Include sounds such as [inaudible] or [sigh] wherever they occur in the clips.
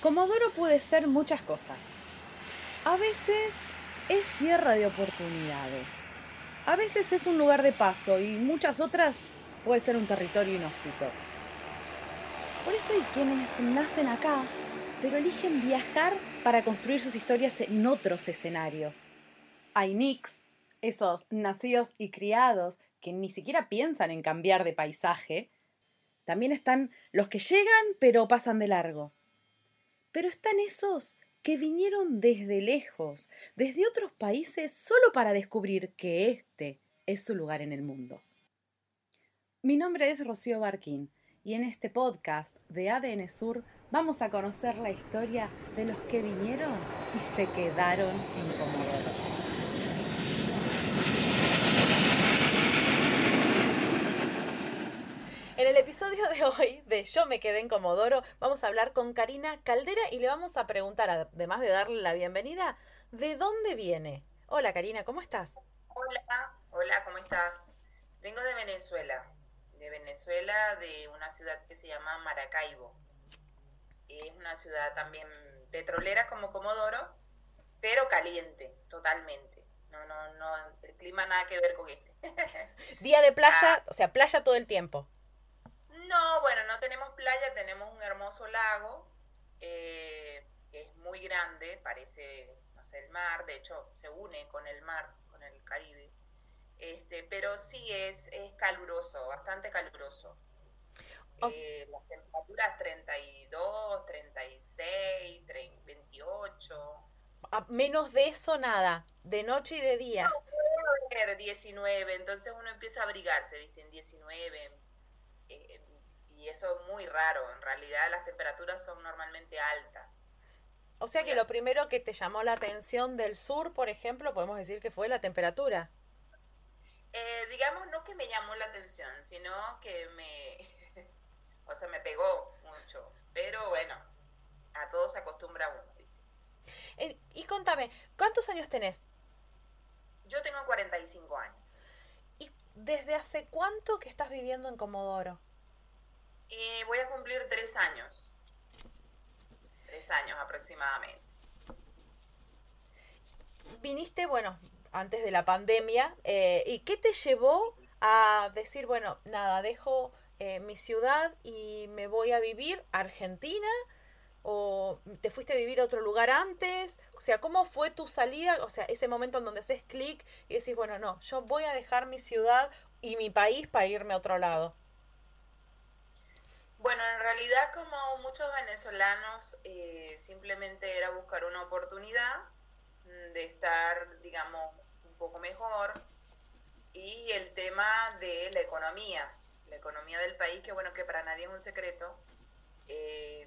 Comodoro puede ser muchas cosas. A veces es tierra de oportunidades. A veces es un lugar de paso y muchas otras puede ser un territorio inhóspito. Por eso hay quienes nacen acá, pero eligen viajar para construir sus historias en otros escenarios. Hay nicks, esos nacidos y criados que ni siquiera piensan en cambiar de paisaje. También están los que llegan pero pasan de largo. Pero están esos que vinieron desde lejos, desde otros países, solo para descubrir que este es su lugar en el mundo. Mi nombre es Rocío Barquín y en este podcast de ADN Sur vamos a conocer la historia de los que vinieron y se quedaron en. En el episodio de hoy de Yo me quedé en Comodoro, vamos a hablar con Karina Caldera y le vamos a preguntar, además de darle la bienvenida, ¿de dónde viene? Hola Karina, ¿cómo estás? Hola, hola, ¿cómo estás? Vengo de Venezuela, de Venezuela, de una ciudad que se llama Maracaibo. Es una ciudad también petrolera como Comodoro, pero caliente, totalmente. No, no, no, el clima nada que ver con este. [laughs] Día de playa, ah. o sea, playa todo el tiempo. No, bueno, no tenemos playa, tenemos un hermoso lago, eh, es muy grande, parece, no sé, el mar, de hecho se une con el mar, con el Caribe, este, pero sí es, es caluroso, bastante caluroso. Eh, las temperaturas 32, 36, 28. A menos de eso nada, de noche y de día. No, 19, entonces uno empieza a abrigarse, ¿viste? En 19, eh, y eso es muy raro. En realidad las temperaturas son normalmente altas. O sea que lo primero que te llamó la atención del sur, por ejemplo, podemos decir que fue la temperatura. Eh, digamos, no que me llamó la atención, sino que me, [laughs] o sea, me pegó mucho. Pero bueno, a todos se acostumbra uno. ¿viste? Eh, y contame, ¿cuántos años tenés? Yo tengo 45 años. ¿Y desde hace cuánto que estás viviendo en Comodoro? Eh, voy a cumplir tres años. Tres años aproximadamente. Viniste, bueno, antes de la pandemia, eh, ¿y qué te llevó a decir, bueno, nada, dejo eh, mi ciudad y me voy a vivir a Argentina? ¿O te fuiste a vivir a otro lugar antes? O sea, ¿cómo fue tu salida? O sea, ese momento en donde haces clic y decís, bueno, no, yo voy a dejar mi ciudad y mi país para irme a otro lado. Bueno, en realidad como muchos venezolanos, eh, simplemente era buscar una oportunidad mm, de estar, digamos, un poco mejor. Y el tema de la economía, la economía del país, que bueno, que para nadie es un secreto, eh,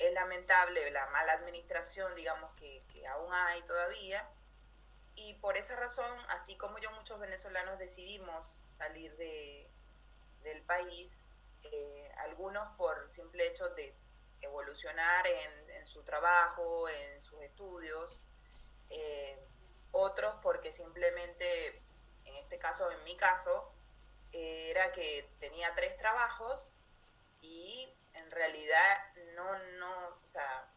es lamentable la mala administración, digamos, que, que aún hay todavía. Y por esa razón, así como yo, muchos venezolanos decidimos salir de, del país, eh, algunos por simple hecho de evolucionar en, su trabajo, en sus estudios, eh, otros porque simplemente, en este caso, en mi caso, era que tenía tres trabajos y en realidad no, no, o sea,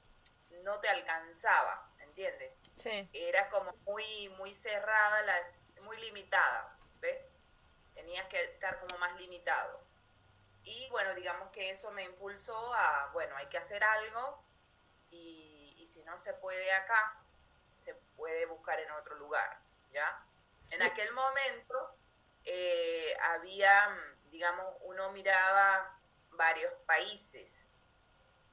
no te alcanzaba, ¿entiendes? Sí. Era como muy, muy cerrada, la, muy limitada, ¿ves? Tenías que estar como más limitado. Y bueno, digamos que eso me impulsó a, bueno, hay que hacer algo y, y si no se puede acá, se puede buscar en otro lugar, ¿ya? En aquel momento eh, había, digamos, uno miraba varios países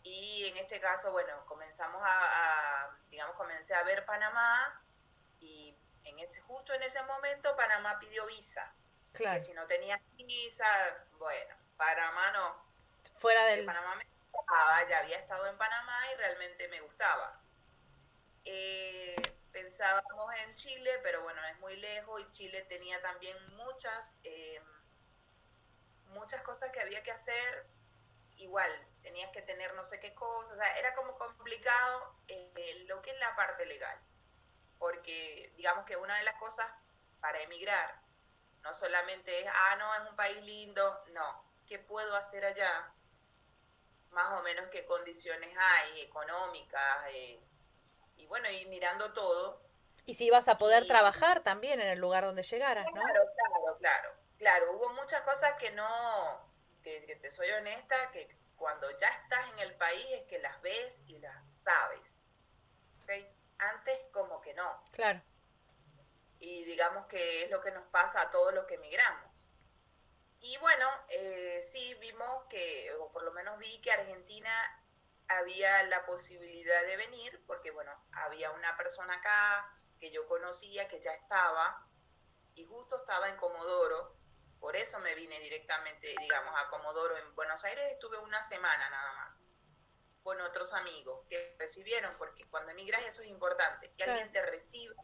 y en este caso, bueno, comenzamos a, digamos, comencé a ver Panamá y en ese, justo en ese momento Panamá pidió visa. Claro. Que si no tenía visa, bueno, Panamá no. Fuera del... Panamá me gustaba, ya había estado en Panamá y realmente me gustaba. Eh, pensábamos en Chile, pero bueno, es muy lejos y Chile tenía también muchas, eh, muchas cosas que había que hacer. Igual, tenías que tener no sé qué cosas, o sea, era como complicado eh, lo que es la parte legal. Porque digamos que una de las cosas para emigrar no solamente es, ah, no, es un país lindo, no, qué puedo hacer allá más o menos qué condiciones hay económicas, eh, y bueno, y mirando todo. Y si ibas a poder trabajar también en el lugar donde llegaras, ¿no? Claro, claro, claro. Claro, hubo muchas cosas que no, que, te soy honesta, que cuando ya estás en el país es que las ves y las sabes. Antes como que no. Claro. Y digamos que es lo que nos pasa a todos los que emigramos. Y bueno, eh, sí vimos que, o por lo menos vi que Argentina había la posibilidad de venir, porque bueno, había una persona acá que yo conocía que ya estaba, y justo estaba en Comodoro, por eso me vine directamente, digamos, a Comodoro. En Buenos Aires estuve una semana nada más con otros amigos que recibieron, porque cuando emigras eso es importante, que alguien te reciba,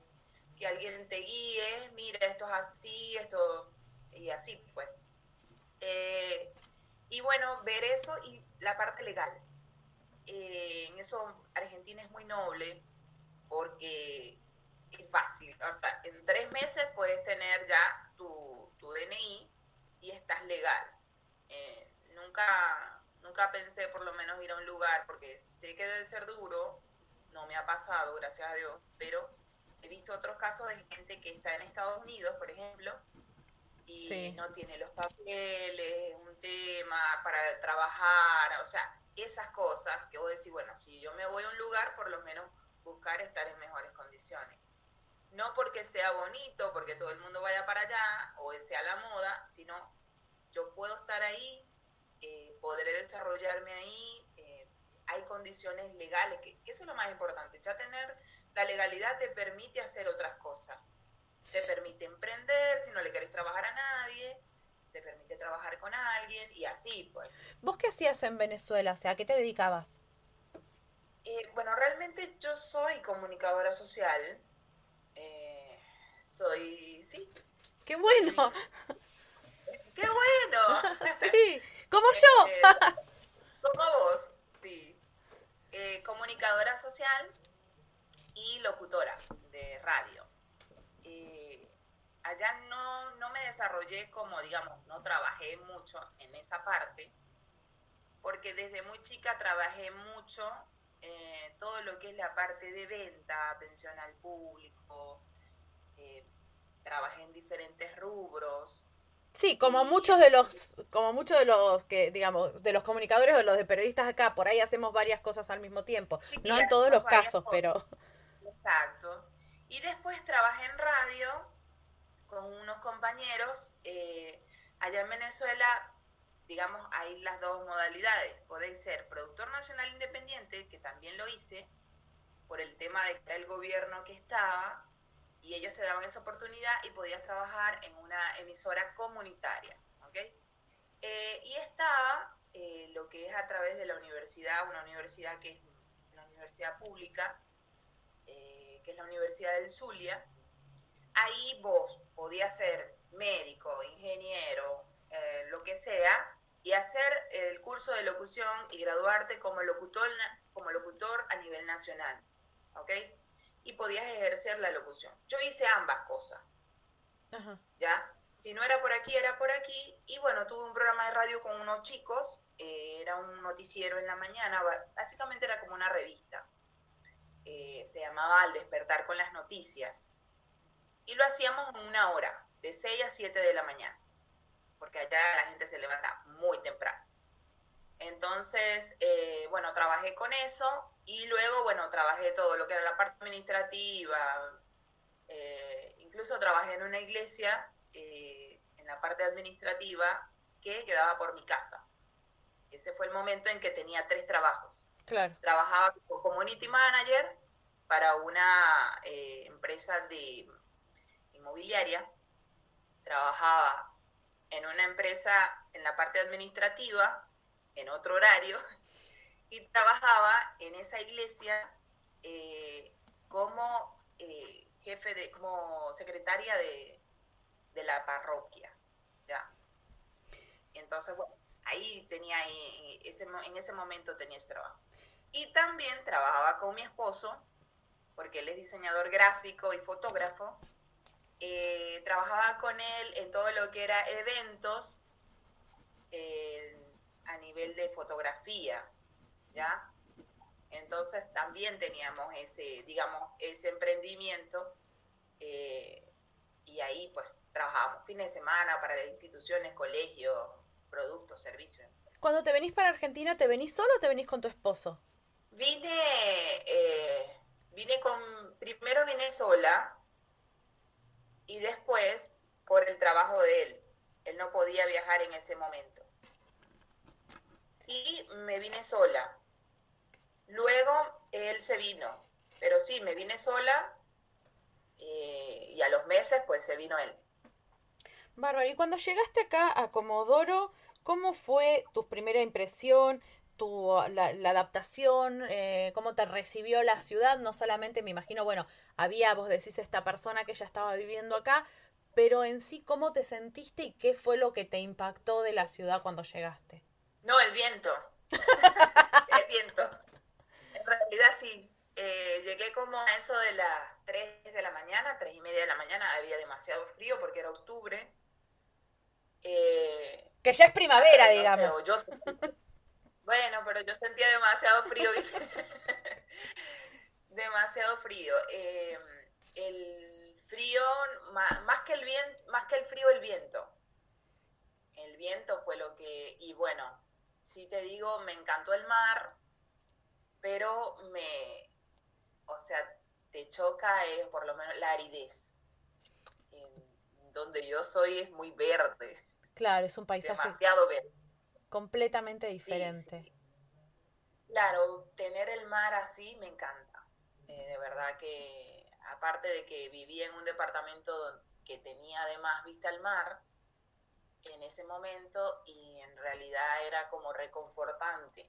que alguien te guíe, mira, esto es así, esto, y así, pues. Eh, y bueno, ver eso y la parte legal. Eh, en eso Argentina es muy noble porque es fácil. O sea, en tres meses puedes tener ya tu, tu DNI y estás legal. Eh, nunca, nunca pensé por lo menos ir a un lugar porque sé que debe ser duro. No me ha pasado, gracias a Dios, pero he visto otros casos de gente que está en Estados Unidos, por ejemplo, y no tiene los papeles, un tema para trabajar, o sea, esas cosas que vos decís, bueno, si yo me voy a un lugar, por lo menos buscar estar en mejores condiciones. No porque sea bonito, porque todo el mundo vaya para allá o sea la moda, sino yo puedo estar ahí, eh, podré desarrollarme ahí, eh, hay condiciones legales, que, eso es lo más importante, ya tener la legalidad te permite hacer otras cosas, te permite emprender si no le querés trabajar a nadie, te permite trabajar con alguien y así pues. ¿Vos qué hacías en Venezuela? O sea, ¿a qué te dedicabas? Eh, bueno, realmente yo soy comunicadora social, soy, sí. ¡Qué bueno! ¡Qué bueno! [laughs] sí, como yo. [laughs] como vos, sí. Eh, comunicadora social y locutora de radio. Eh, allá no, no me desarrollé como, digamos, no trabajé mucho en esa parte, porque desde muy chica trabajé mucho eh, todo lo que es la parte de venta, atención al público, trabajé en diferentes rubros. Sí, como muchos de los, como muchos de los que, digamos, de los comunicadores o los de periodistas acá, por ahí hacemos varias cosas al mismo tiempo. no en todos los casos, pero. Exacto. Y después trabajé en radio con unos compañeros. Eh, allá en Venezuela, digamos, hay las dos modalidades. Podéis ser productor nacional independiente, que también lo hice, por el tema de que el gobierno que estaba, y ellos te daban esa oportunidad y podías trabajar en una emisora comunitaria. Eh, y estaba eh, lo que es a través de la universidad, una universidad que es una universidad pública, eh, que es la Universidad del Zulia. Ahí vos podías ser médico, ingeniero, lo que sea, y hacer el curso de locución y graduarte como locutor, como locutor a nivel nacional. ¿ok?, y podías ejercer la locución. Yo hice ambas cosas. ¿Ya? Si no era por aquí, era por aquí. Y bueno, tuve un programa de radio con unos chicos. Eh, era un noticiero en la mañana. Básicamente era como una revista. Eh, se llamaba Al despertar con las noticias. Y lo hacíamos en una hora, de 6 a 7 de la mañana. Porque allá la gente se levanta muy temprano. Entonces, eh, bueno, trabajé con eso y luego, bueno, trabajé todo lo que era la parte administrativa, eh, incluso trabajé en una iglesia, eh, en la parte administrativa, que quedaba por mi casa. Ese fue el momento en que tenía tres trabajos. Claro. Trabajaba como community manager para una eh, empresa de inmobiliaria. Trabajaba en una empresa en la parte administrativa, en otro horario, y trabajaba en esa iglesia eh, como eh, jefe de, como secretaria de, la parroquia, ¿ya? Entonces, bueno, ahí tenía, ese, en ese momento tenía ese trabajo. Y también trabajaba con mi esposo, porque él es diseñador gráfico y fotógrafo. Eh, trabajaba con él en todo lo que era eventos a nivel de fotografía, ¿ya? Entonces también teníamos ese, digamos, ese emprendimiento eh, y ahí pues trabajábamos fines de semana para las instituciones, colegios, productos, servicios. Cuando te venís para Argentina, ¿te venís solo o te venís con tu esposo? Vine, eh, vine con, primero vine sola y después por el trabajo de él. Él no podía viajar en ese momento. Y me vine sola. Luego él se vino, pero sí, me vine sola eh, y a los meses pues se vino él. Bárbara, y cuando llegaste acá a Comodoro, ¿cómo fue tu primera impresión? Tu, la, adaptación, eh, cómo te recibió la ciudad, no solamente me imagino, bueno, había, vos decís, esta persona que ya estaba viviendo acá, pero en sí, ¿cómo te sentiste y qué fue lo que te impactó de la ciudad cuando llegaste? No, el viento. [laughs] el viento. En realidad sí. Eh, llegué como a eso de las 3 de la mañana, 3 y media de la mañana, había demasiado frío porque era octubre. Eh, que ya es primavera, digamos. Bueno, pero yo sentía demasiado frío, [laughs] demasiado frío. Eh, el frío, más, que el viento, más que el frío, el viento. El viento fue lo que, y bueno, si te digo, me encantó el mar, pero me, o sea, te choca es por lo menos la aridez. En donde yo soy es muy verde. Claro, es un paisaje demasiado verde. Completamente diferente. Claro, tener el mar así me encanta. Eh, de verdad que, aparte de que vivía en un departamento que tenía además vista al mar, en ese momento y en realidad era como reconfortante,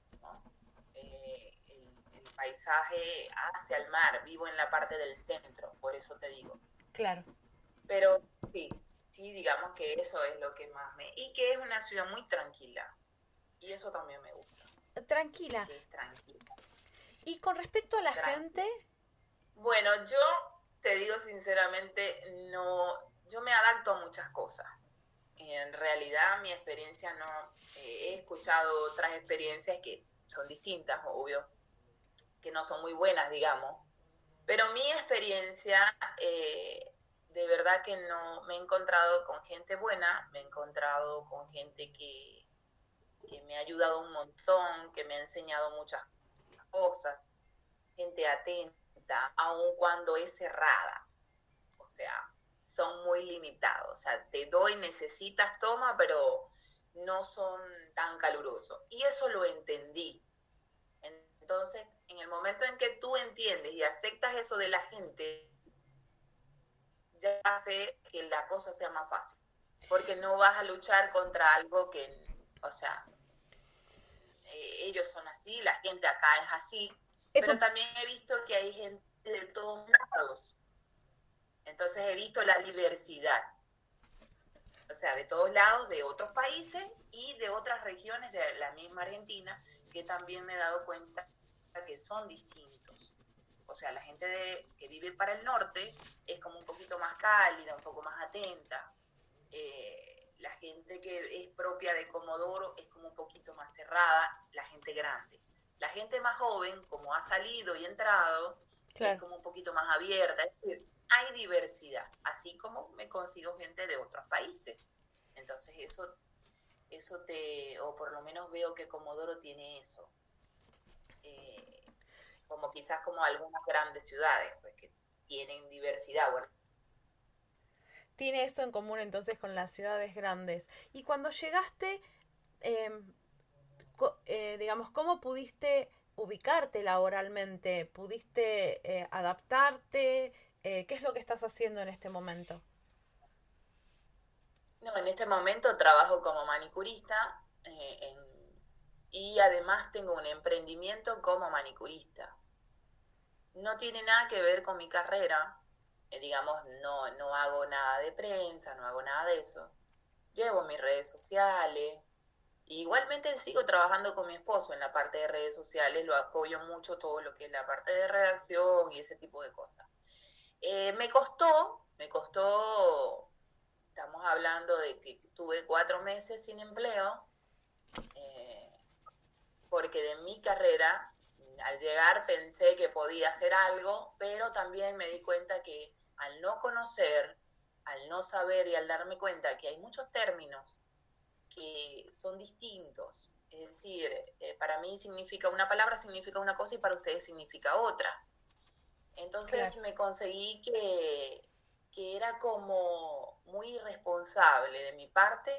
eh, el, paisaje hacia el mar, vivo en la parte del centro, por eso te digo. Claro. Pero sí, sí, digamos que eso es lo que más me... Y que es una ciudad muy tranquila, y eso también me gusta. Tranquila. Que es tranquila. Y con respecto a la gente... Bueno, yo te digo sinceramente, no, yo me adapto a muchas cosas en realidad mi experiencia no, eh, he escuchado otras experiencias que son distintas, obvio, que no son muy buenas, digamos, pero mi experiencia, eh, de verdad que no, me he encontrado con gente buena, me he encontrado con gente que, que me ha ayudado un montón, que me ha enseñado muchas cosas, gente atenta, aun cuando es cerrada. O sea, son muy limitados. O sea, te doy, necesitas, toma, pero no son tan calurosos. Y eso lo entendí. Entonces, en el momento en que tú entiendes y aceptas eso de la gente, ya hace que la cosa sea más fácil. Porque no vas a luchar contra algo que, o sea, ellos son así, la gente acá es así. Pero también he visto que hay gente de todos lados entonces he visto la diversidad, o sea, de todos lados, de otros países y de otras regiones de la misma Argentina, que también me he dado cuenta que son distintos. O sea, la gente que vive para el norte es como un poquito más cálida, un poco más atenta. Eh, la gente que es propia de Comodoro es como un poquito más cerrada, la gente grande. La gente más joven, como ha salido y entrado, es como un poquito más abierta. Es decir, hay diversidad, así como me consigo gente de otros países. Entonces eso, eso te, o por lo menos veo que Comodoro tiene eso. Eh, como quizás como algunas grandes ciudades, pues que tienen diversidad. Bueno. Tiene eso en común entonces con las ciudades grandes. Y cuando llegaste, em, eh, digamos, ¿cómo pudiste ubicarte laboralmente? ¿Pudiste eh, adaptarte? Eh, ¿Qué es lo que estás haciendo en este momento? No, en este momento trabajo como manicurista y además tengo un emprendimiento como manicurista. No tiene nada que ver con mi carrera, digamos, no, no hago nada de prensa, no hago nada de eso. Llevo mis redes sociales. Igualmente sigo trabajando con mi esposo en la parte de redes sociales, lo apoyo mucho todo lo que es la parte de redacción y ese tipo de cosas. Eh, me costó, me costó, estamos hablando de que tuve cuatro meses sin empleo, eh, porque que de mi carrera, al llegar pensé que podía hacer algo, pero también me di cuenta que al no conocer, al no saber y al darme cuenta que hay muchos términos que son distintos, es decir, eh, para mí significa una palabra significa una cosa y para ustedes significa otra. Entonces me conseguí que, que era como muy irresponsable de mi parte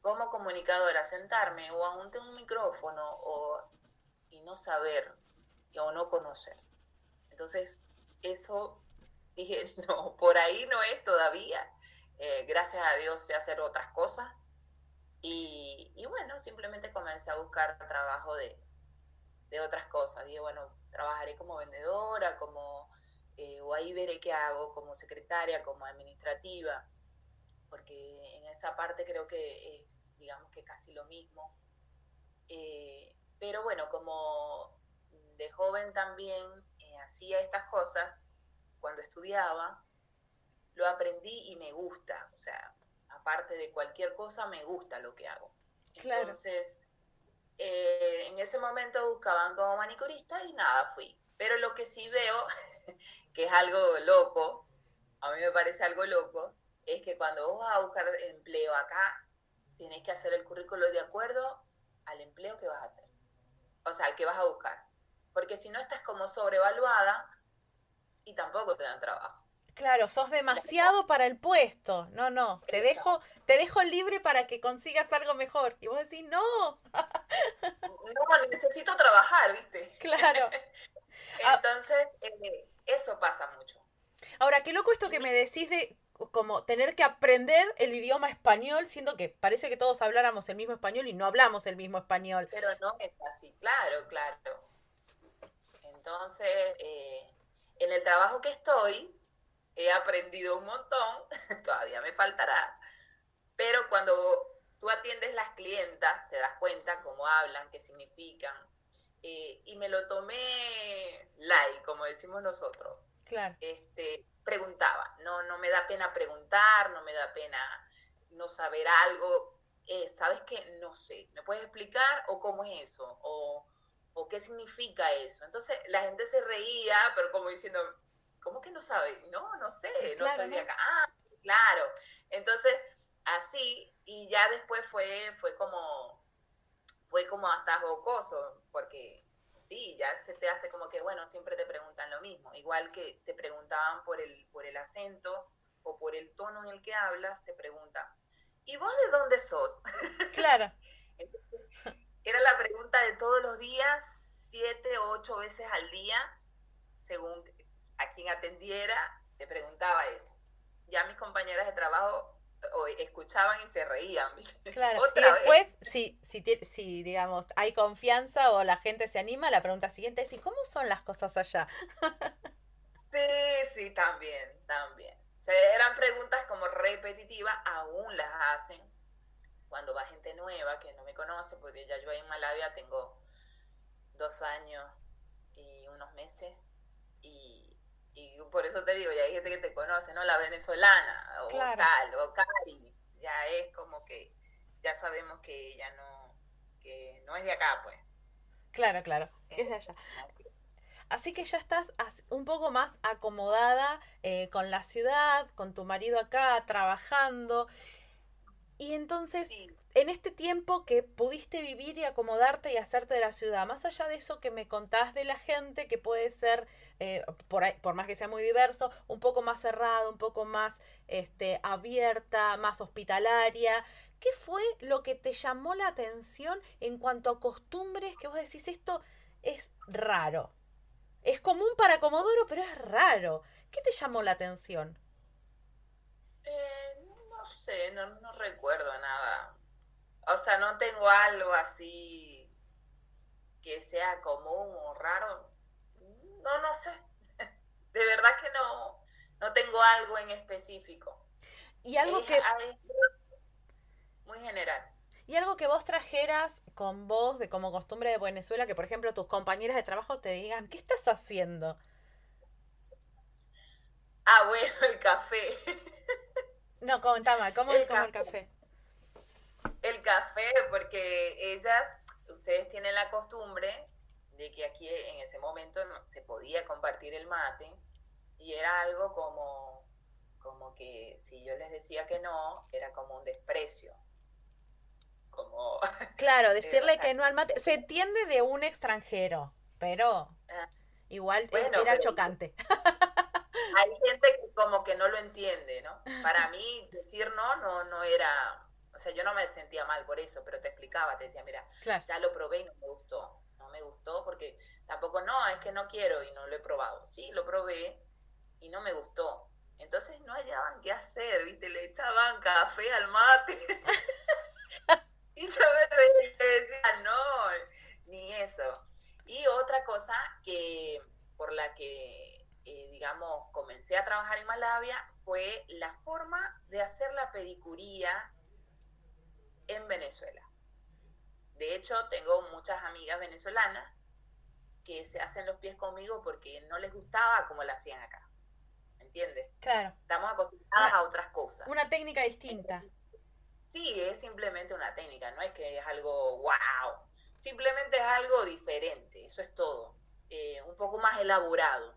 como comunicadora sentarme o ante un micrófono o, y no saber o no conocer. Entonces, eso dije, [laughs] no, por ahí no es todavía. Eh, gracias a Dios sé hacer otras cosas. Y, y, bueno, simplemente comencé a buscar trabajo de, de otras cosas. Dije, bueno, trabajaré como vendedora, como, eh, o ahí veré qué hago, como secretaria, como administrativa, porque en esa parte creo que es, digamos que casi lo mismo. Eh, pero bueno, como de joven también hacía estas cosas, cuando estudiaba, lo aprendí y me gusta, o sea, aparte de cualquier cosa, me gusta lo que hago. Entonces, eh, en ese momento buscaban como manicurista y nada, fui. Pero lo que sí veo, [laughs] que es algo loco, a mí me parece algo loco, es que cuando vos vas a buscar empleo acá, tienes que hacer el currículo de acuerdo al empleo que vas a hacer. O sea, al que vas a buscar. Porque si no estás como sobrevaluada, [laughs] y tampoco te dan trabajo. Claro, sos demasiado para el puesto. No, no, te dejo, te dejo libre para que consigas algo mejor. Y vos decís, no. no, necesito trabajar, ¿viste? [laughs] Claro. [laughs] Entonces, eh, eso pasa mucho. Ahora, qué loco esto que me decís de como tener que aprender el idioma español, siendo que parece que todos habláramos el mismo español y no hablamos el mismo español. Pero no es así, claro, claro. Entonces, eh, en el trabajo que estoy, he aprendido un montón, [laughs] todavía me faltará, pero cuando tú atiendes las clientas, te das cuenta cómo hablan, qué significan, eh, y me lo tomé light, como decimos nosotros. Claro. Este, preguntaba, no, no me da pena preguntar, no me da pena no saber algo, eh, ¿sabes qué? No sé, ¿me puedes explicar o cómo es eso? O ¿O qué significa eso? Entonces la gente se reía, pero como diciendo, ¿cómo que no sabe? No, no sé, no soy de acá. Ah, claro. Entonces, así, y ya después fue, fue como, fue como hasta jocoso, porque sí, ya se te hace como que, bueno, siempre te preguntan lo mismo, igual que te preguntaban por el, por el acento o por el tono en el que hablas, te preguntan, ¿y vos de dónde sos? Claro. [laughs] Era la pregunta de todos los días, siete o ocho veces al día, según a quien atendiera, te preguntaba eso. Ya mis compañeras de trabajo escuchaban y se reían. Claro, [laughs] y después, Si, si, si, digamos, hay confianza o la gente se anima, la pregunta siguiente es, ¿y cómo son las cosas allá? [laughs] sí, sí, también, también. eran preguntas como repetitivas, aún las hacen cuando va gente nueva que no me conoce, porque ya yo ahí en Malavia tengo dos años y unos meses, y, por eso te digo, ya hay gente que te conoce, ¿no? La venezolana, o tal, o Cari, ya es como que ya sabemos que ella no, que no es de acá, pues. Claro, claro, es de allá. Así. que ya estás un poco más acomodada eh, con la ciudad, con tu marido acá, trabajando. Y entonces, en este tiempo que pudiste vivir y acomodarte y hacerte de la ciudad, más allá de eso que me contás de la gente, que puede ser, eh, por, por más que sea muy diverso, un poco más cerrado, un poco más este, abierta, más hospitalaria, ¿qué fue lo que te llamó la atención en cuanto a costumbres que vos decís esto es raro? Es común para Comodoro, pero es raro. ¿Qué te llamó la atención? Eh, no sé, no, recuerdo nada. O sea, no tengo algo así que sea común o raro. No, no sé. [laughs] De verdad que no, no tengo algo en específico. Y algo que... muy general. Y algo que vos trajeras con vos de como costumbre de Venezuela, que por ejemplo tus compañeras de trabajo te digan, ¿qué estás haciendo? Ah, bueno, el café. [laughs] No, contame, ¿cómo es el café? El café, porque ellas, ustedes tienen la costumbre de que aquí en ese momento no, se podía compartir el mate y era algo como, como que si yo les decía que no, era como un desprecio. Como, [laughs] claro, decirle que no al mate. Se entiende de un extranjero, pero ah. igual era chocante. [laughs] Hay gente que como que no lo entiende, ¿no? Para mí decir no, no, no era, o sea, yo no me sentía mal por eso, pero te explicaba, te decía, mira, ya lo probé y no me gustó, no me gustó porque tampoco, no, es que no quiero y no lo he probado. Sí, lo probé y no me gustó. Entonces no hallaban qué hacer, ¿viste? Le echaban café al mate. [laughs] y yo me decía, no, ni eso. Y otra cosa que por la que, eh, digamos, comencé a trabajar en Malavia fue la forma de hacer la pedicuría en Venezuela. De hecho, tengo muchas amigas venezolanas que se hacen los pies conmigo porque no les gustaba como la hacían acá. ¿Entiendes? Claro. Estamos acostumbradas a otras cosas. Una técnica distinta. Sí, es simplemente una técnica, no es que es algo wow. Simplemente es algo diferente, eso es todo. Eh, un poco más elaborado.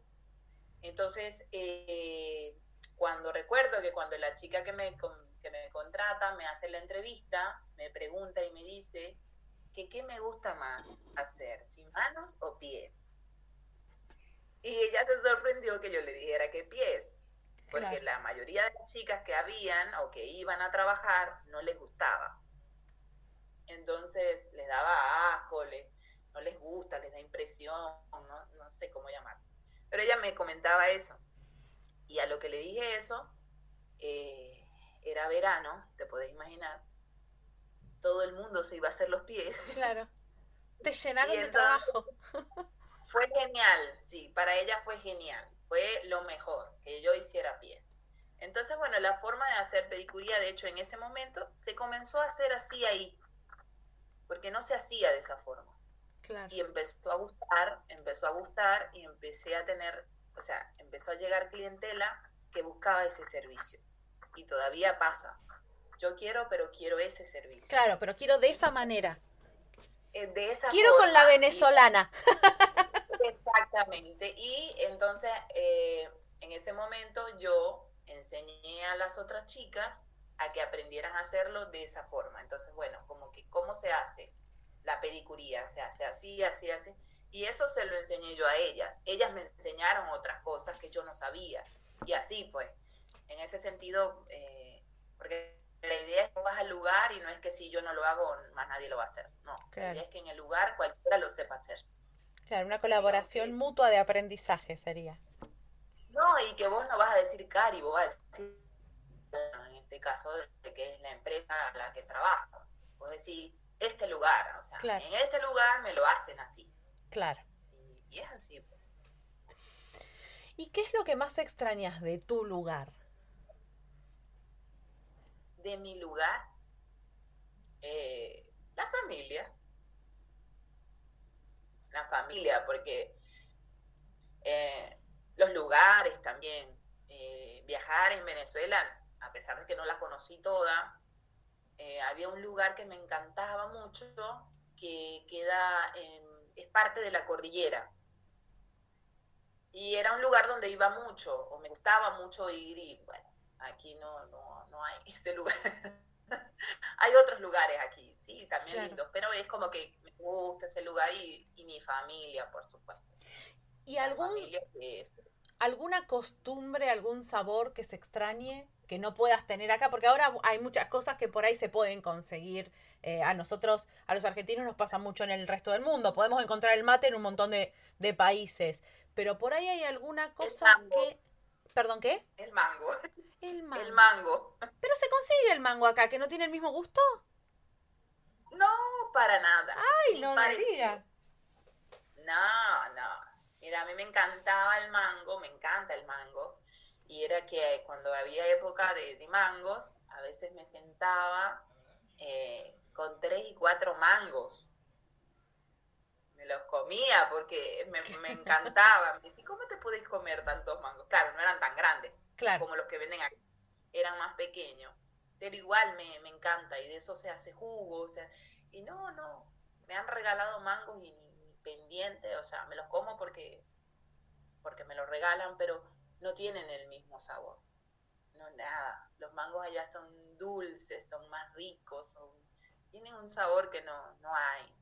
Entonces, eh, cuando recuerdo que cuando la chica que me, que me contrata me hace la entrevista, me pregunta y me dice que qué me gusta más hacer, si manos o pies. Y ella se sorprendió que yo le dijera que pies, porque la mayoría de las chicas que habían o que iban a trabajar no les gustaba. Entonces les daba asco, no les gusta, les da impresión, no, no sé cómo llamar. Pero ella me comentaba eso. Y a lo que le dije eso, eh, era verano, te podés imaginar, todo el mundo se iba a hacer los pies. Claro. [laughs] Te llenaron de trabajo. [laughs] Fue genial, sí, para ella fue genial. Fue lo mejor, que yo hiciera pies. Entonces, bueno, la forma de hacer pedicuría, de hecho, en ese momento, se comenzó a hacer así ahí, porque no se hacía de esa forma. Claro. Y empezó a gustar, empezó a gustar y empecé a tener, o sea, empezó a llegar clientela que buscaba ese servicio. Y todavía pasa. Yo quiero, pero quiero ese servicio. Claro, pero quiero de esa manera. Eh, de esa quiero con la venezolana. exactamente. Y entonces, eh, en ese momento yo enseñé a las otras chicas a que aprendieran a hacerlo de esa forma. Entonces, bueno, como que cómo se hace la pedicuría, se hace así, así, así. Y eso se lo enseñé yo a ellas. Ellas me enseñaron otras cosas que yo no sabía. Y así, pues, en ese sentido, eh, porque la idea es que vas al lugar y no es que si yo no lo hago, más nadie lo va a hacer. No, la idea es que en el lugar cualquiera lo sepa hacer. Claro, una colaboración mutua de aprendizaje sería. No, y que vos no vas a decir Cari, vos vas a decir, en este caso, de que es la empresa a la que trabajo. Vos decís, este lugar, o sea, en este lugar me lo hacen así. Claro. Y, es así. ¿Y qué es lo que más extrañas de tu lugar? De mi lugar, eh, la familia. La familia, porque eh, los lugares también. Eh, viajar en Venezuela, a pesar de que no la conocí toda, había un lugar que me encantaba mucho, que queda es parte de la cordillera y era un lugar donde iba mucho, o me gustaba mucho ir, y bueno, aquí no, no, no hay [laughs] ese lugar. hay otros lugares aquí, sí, también lindos, pero es como que me gusta ese lugar y, y mi familia, por supuesto. ¿Y algún, alguna costumbre, algún sabor que se extrañe? Que no puedas tener acá, porque ahora hay muchas cosas que por ahí se pueden conseguir. Eh, a nosotros, a los argentinos nos pasa mucho en el resto del mundo. Podemos encontrar el mate en un montón de, de países pero por ahí hay alguna cosa que... ¿Perdón qué? El mango. El [laughs] mango. El mango. Pero se consigue el mango acá, que no tiene el mismo gusto. No, para nada. Ay, no digas. No, no. Mira, a mí me encantaba el mango, me encanta el mango. Y era que cuando había época de, mangos, a veces me sentaba eh, con tres y cuatro mangos me los comía porque me, me encantaban. Me ¿cómo te podéis comer tantos mangos? Claro, no eran tan grandes como los que venden aquí, eran más pequeños, pero igual me, me encanta y de eso se hace jugo, o sea, y no, no, me han regalado mangos y ni pendiente, o sea, me los como porque, porque me los regalan, pero no tienen el mismo sabor. No, nada. Los mangos allá son dulces, son más ricos, son, tienen un sabor que no, no hay.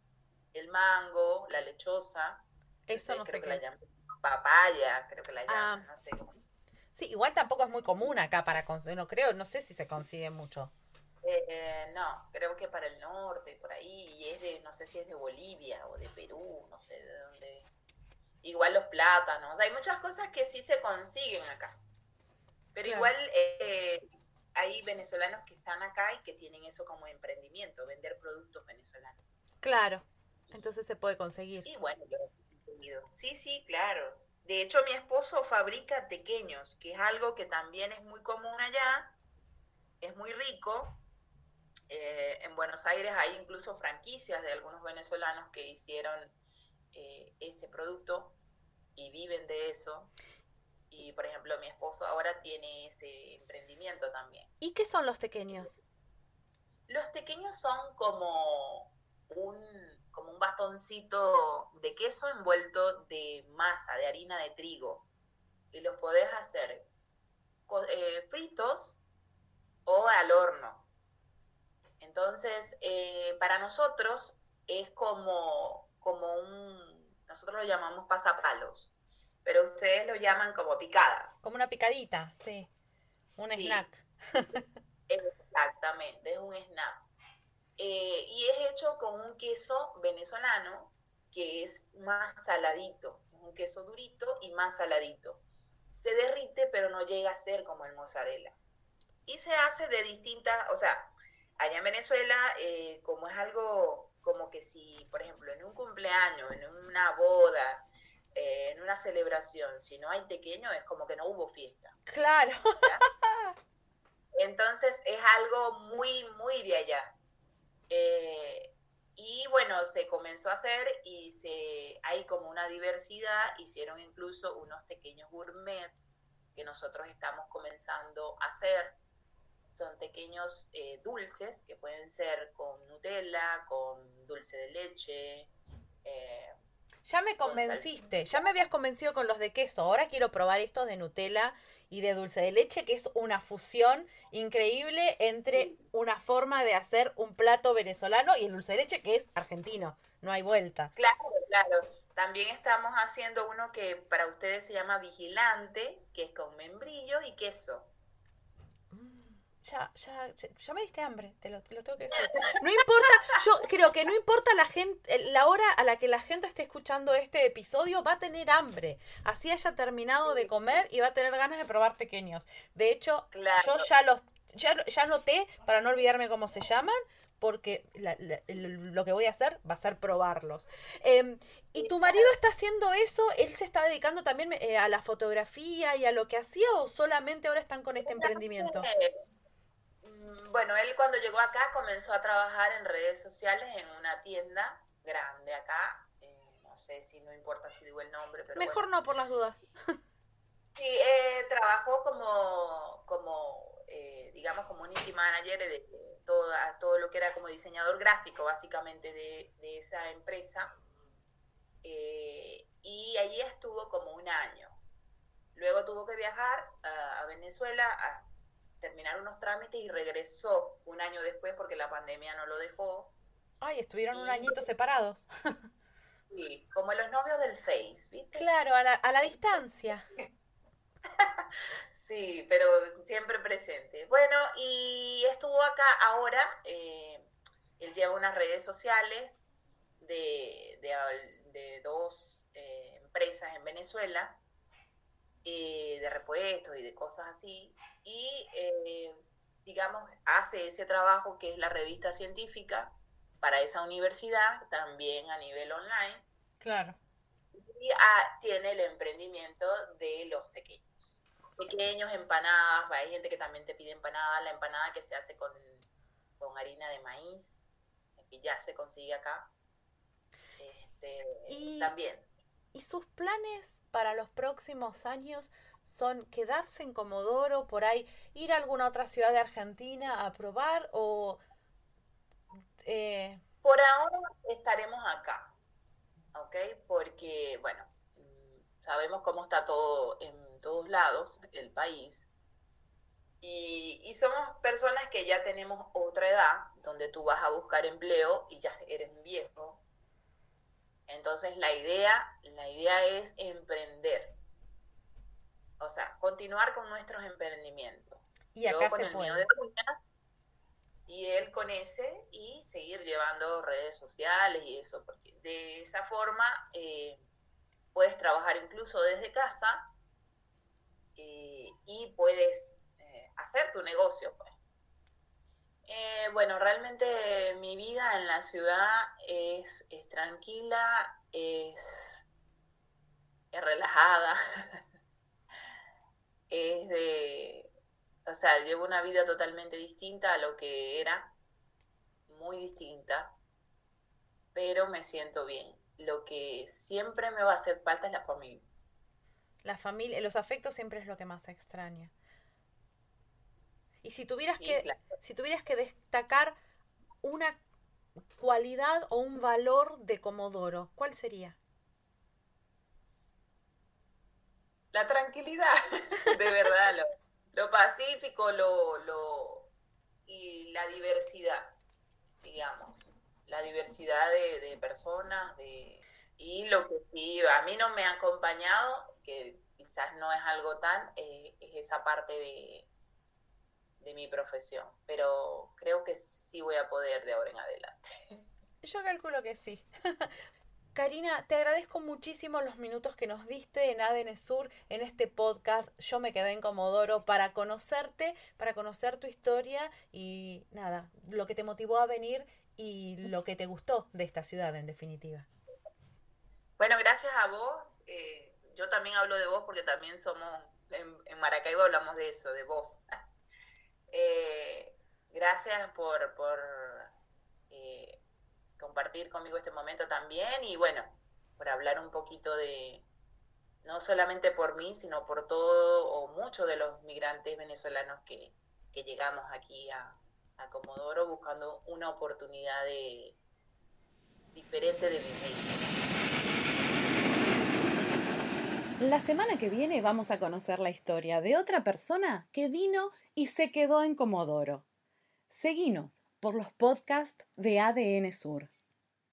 El mango, la lechosa, eso no creo que la llaman papaya, creo que la llaman, ah. no sé cómo. Sí, igual tampoco es muy común acá para conseguir, no creo, no sé si se consigue mucho. Eh, no, creo que para el norte, por ahí, y es de, no sé si es de Bolivia o de Perú, no sé de dónde. Igual los plátanos, hay muchas cosas que sí se consiguen acá. Pero igual eh, hay venezolanos que están acá y que tienen eso como emprendimiento, vender productos venezolanos. Claro, entonces se puede conseguir. Y bueno, yo Sí, sí, claro. De hecho, mi esposo fabrica tequeños, que es algo que también es muy común allá, es muy rico. Eh, en Buenos Aires hay incluso franquicias de algunos venezolanos que hicieron eh, ese producto y viven de eso. Y, por ejemplo, mi esposo ahora tiene ese emprendimiento también. ¿Y qué son los tequeños? Los tequeños son como un como un bastoncito de queso envuelto de masa, de harina de trigo. Y los podés hacer eh, fritos o al horno. Entonces, eh, para nosotros es como, como un, nosotros lo llamamos pasapalos, pero ustedes lo llaman como picada. Como una picadita, sí. Un snack. [laughs] Exactamente, es un snack. Eh, y es hecho con un queso venezolano que es más saladito, un queso durito y más saladito. Se derrite, pero no llega a ser como el mozzarella. Y se hace de distintas, o sea, allá en Venezuela, eh, como es algo como que si, por ejemplo, en un cumpleaños, en una boda, eh, en una celebración, si no hay pequeño, es como que no hubo fiesta. Claro. Entonces es algo muy, muy de allá. Eh, y bueno, se comenzó a hacer y se, hay como una diversidad, hicieron incluso unos pequeños gourmet que nosotros estamos comenzando a hacer. Son pequeños eh, dulces que pueden ser con Nutella, con dulce de leche. Eh, ya me convenciste, ya me habías convencido con los de queso. Ahora quiero probar estos de Nutella y de dulce de leche, que es una fusión increíble entre una forma de hacer un plato venezolano y el dulce de leche que es argentino. No hay vuelta. Claro, claro. También estamos haciendo uno que para ustedes se llama vigilante, que es con membrillo y queso ya, ya, ya me diste hambre, te lo, tengo que decir. No importa, yo creo que no importa la gente, la hora a la que la gente esté escuchando este episodio, va a tener hambre. Así haya terminado de comer y va a tener ganas de probar pequeños. De hecho, yo ya los, ya, ya noté, para no olvidarme cómo se llaman, porque lo que voy a hacer va a ser probarlos. Em, ¿Y tu marido está haciendo eso? ¿Él se está dedicando también eh, a la fotografía y a lo que hacía o solamente ahora están con este emprendimiento? Bueno, él cuando llegó acá comenzó a trabajar en redes sociales en una tienda grande acá. Eh, no sé si no importa si digo el nombre, pero. Mejor no, por las dudas. [laughs] sí, eh, trabajó como, como eh, digamos, como un indie manager de, todo, todo lo que era como diseñador gráfico, básicamente, de, esa empresa. y allí estuvo como un año. Luego tuvo que viajar a, a Venezuela a terminar unos trámites y regresó un año después porque la pandemia no lo dejó. Ay, estuvieron un añito separados. sí, como los novios del Face, ¿viste? Claro, a la, a la distancia. [laughs] sí, pero siempre presente. Bueno, y estuvo acá ahora, eh, él lleva unas redes sociales de, de, dos eh, empresas en Venezuela, eh, de repuestos y de cosas así, y, eh, digamos, hace ese trabajo que es la revista científica para esa universidad, también a nivel online. Claro. Y ah, tiene el emprendimiento de los pequeños. Pequeños, empanadas, hay gente que también te pide empanadas, la empanada que se hace con, con harina de maíz, que ya se consigue acá. Este, también. ¿Y sus planes para los próximos años son quedarse en Comodoro, por ahí ir a alguna otra ciudad de Argentina a probar o... Eh, Por ahora estaremos acá, ¿ok? Porque, bueno, sabemos cómo está todo en todos lados, el país. Y, y, somos personas que ya tenemos otra edad, donde tú vas a buscar empleo y ya eres viejo. Entonces la idea, la idea es emprender. O sea, continuar con nuestros emprendimientos. Y acá Yo con el mío de uñas y él con ese y seguir llevando redes sociales y eso, porque de esa forma eh, puedes trabajar incluso desde casa eh, y puedes eh, hacer tu negocio. Pues. bueno, realmente mi vida en la ciudad es, es tranquila, es, es relajada, [laughs] es de o sea, llevo una vida totalmente distinta a lo que era, muy distinta, pero me siento bien. Lo que siempre me va a hacer falta es la familia. La familia, los afectos siempre es lo que más extraña. Y si tuvieras que, si tuvieras que destacar una cualidad o un valor de Comodoro, ¿cuál sería? La tranquilidad, [laughs] de verdad. Lo, lo pacífico lo, lo, y la diversidad, digamos, la diversidad de, personas de, y lo que sí, a mí no me ha acompañado, que quizás no es algo tan, eh, es esa parte de, de mi profesión, pero creo que sí voy a poder de ahora en adelante. Yo calculo que sí. [laughs] Karina, te agradezco muchísimo los minutos que nos diste en ADN Sur, en este podcast. Yo me quedé en Comodoro para conocerte, para conocer tu historia y nada, lo que te motivó a venir y lo que te gustó de esta ciudad, en definitiva. Bueno, gracias a vos. Eh, yo también hablo de vos porque también somos, en, Maracaibo hablamos de eso, de vos. [laughs] Eh, gracias por, por compartir conmigo este momento también y bueno, por hablar un poquito de, no solamente por mí, sino por todo o muchos de los migrantes venezolanos que, llegamos aquí a, a, Comodoro buscando una oportunidad diferente de vivir. La semana que viene vamos a conocer la historia de otra persona que vino y se quedó en Comodoro. Seguinos por los podcasts de ADN Sur.